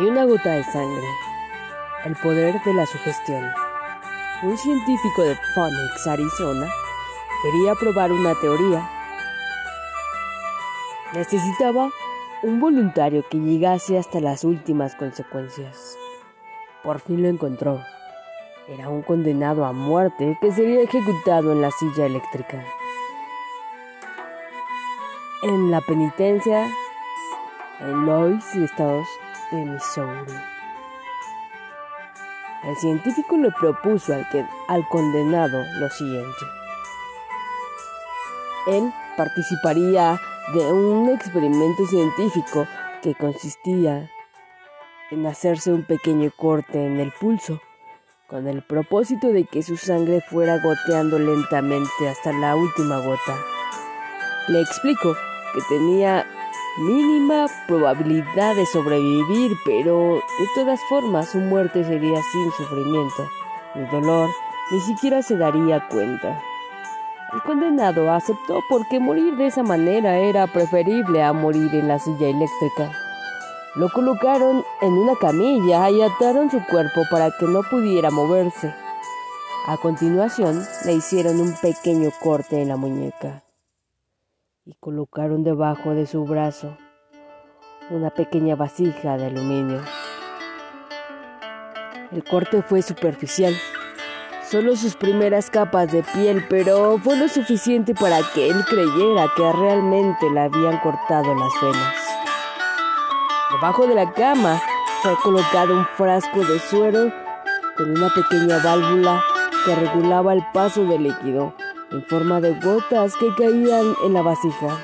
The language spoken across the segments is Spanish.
y una gota de sangre. El poder de la sugestión. Un científico de Phoenix, Arizona, quería probar una teoría. Necesitaba un voluntario que llegase hasta las últimas consecuencias. Por fin lo encontró. Era un condenado a muerte que sería ejecutado en la silla eléctrica. En la penitencia en Louis, Estados El científico le propuso al, que, al condenado lo siguiente. Él participaría de un experimento científico que consistía en hacerse un pequeño corte en el pulso, con el propósito de que su sangre fuera goteando lentamente hasta la última gota. Le explico que tenía mínima probabilidad de sobrevivir, pero de todas formas su muerte sería sin sufrimiento, ni dolor, ni siquiera se daría cuenta. El condenado aceptó porque morir de esa manera era preferible a morir en la silla eléctrica. Lo colocaron en una camilla y ataron su cuerpo para que no pudiera moverse. A continuación, le hicieron un pequeño corte en la muñeca y colocaron debajo de su brazo una pequeña vasija de aluminio. El corte fue superficial, solo sus primeras capas de piel, pero fue lo suficiente para que él creyera que realmente le habían cortado las venas. Debajo de la cama fue colocado un frasco de suero con una pequeña válvula que regulaba el paso del líquido en forma de gotas que caían en la vasija.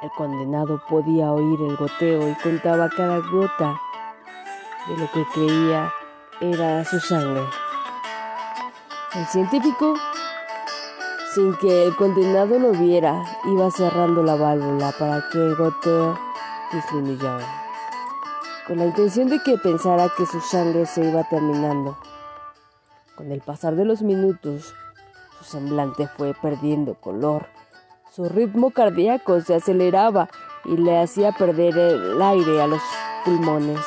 El condenado podía oír el goteo y contaba cada gota de lo que creía era su sangre. El científico, sin que el condenado lo viera, iba cerrando la válvula para que el goteo disminuyera, con la intención de que pensara que su sangre se iba terminando. Con el pasar de los minutos, su semblante fue perdiendo color, su ritmo cardíaco se aceleraba y le hacía perder el aire a los pulmones.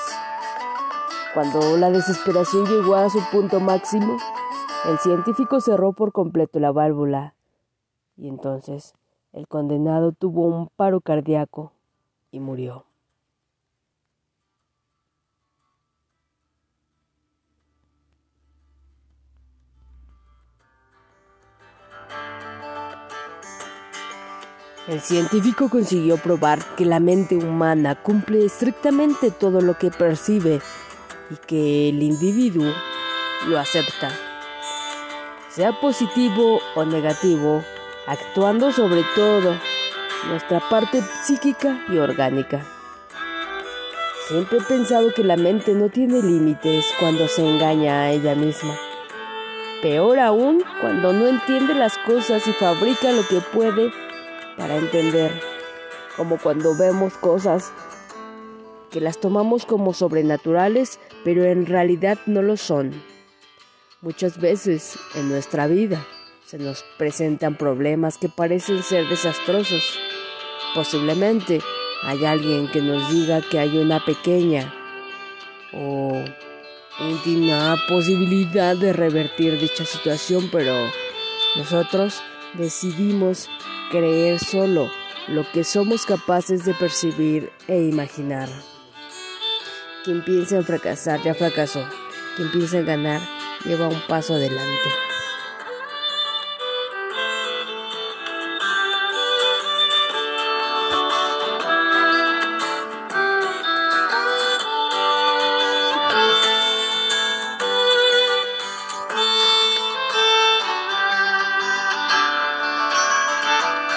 Cuando la desesperación llegó a su punto máximo, el científico cerró por completo la válvula y entonces el condenado tuvo un paro cardíaco y murió. El científico consiguió probar que la mente humana cumple estrictamente todo lo que percibe y que el individuo lo acepta, sea positivo o negativo, actuando sobre todo nuestra parte psíquica y orgánica. Siempre he pensado que la mente no tiene límites cuando se engaña a ella misma. Peor aún cuando no entiende las cosas y fabrica lo que puede para entender, como cuando vemos cosas que las tomamos como sobrenaturales, pero en realidad no lo son. Muchas veces en nuestra vida se nos presentan problemas que parecen ser desastrosos. Posiblemente hay alguien que nos diga que hay una pequeña o íntima posibilidad de revertir dicha situación, pero nosotros decidimos creer solo lo que somos capaces de percibir e imaginar. Quien piensa en fracasar ya fracasó. Quien piensa en ganar lleva un paso adelante.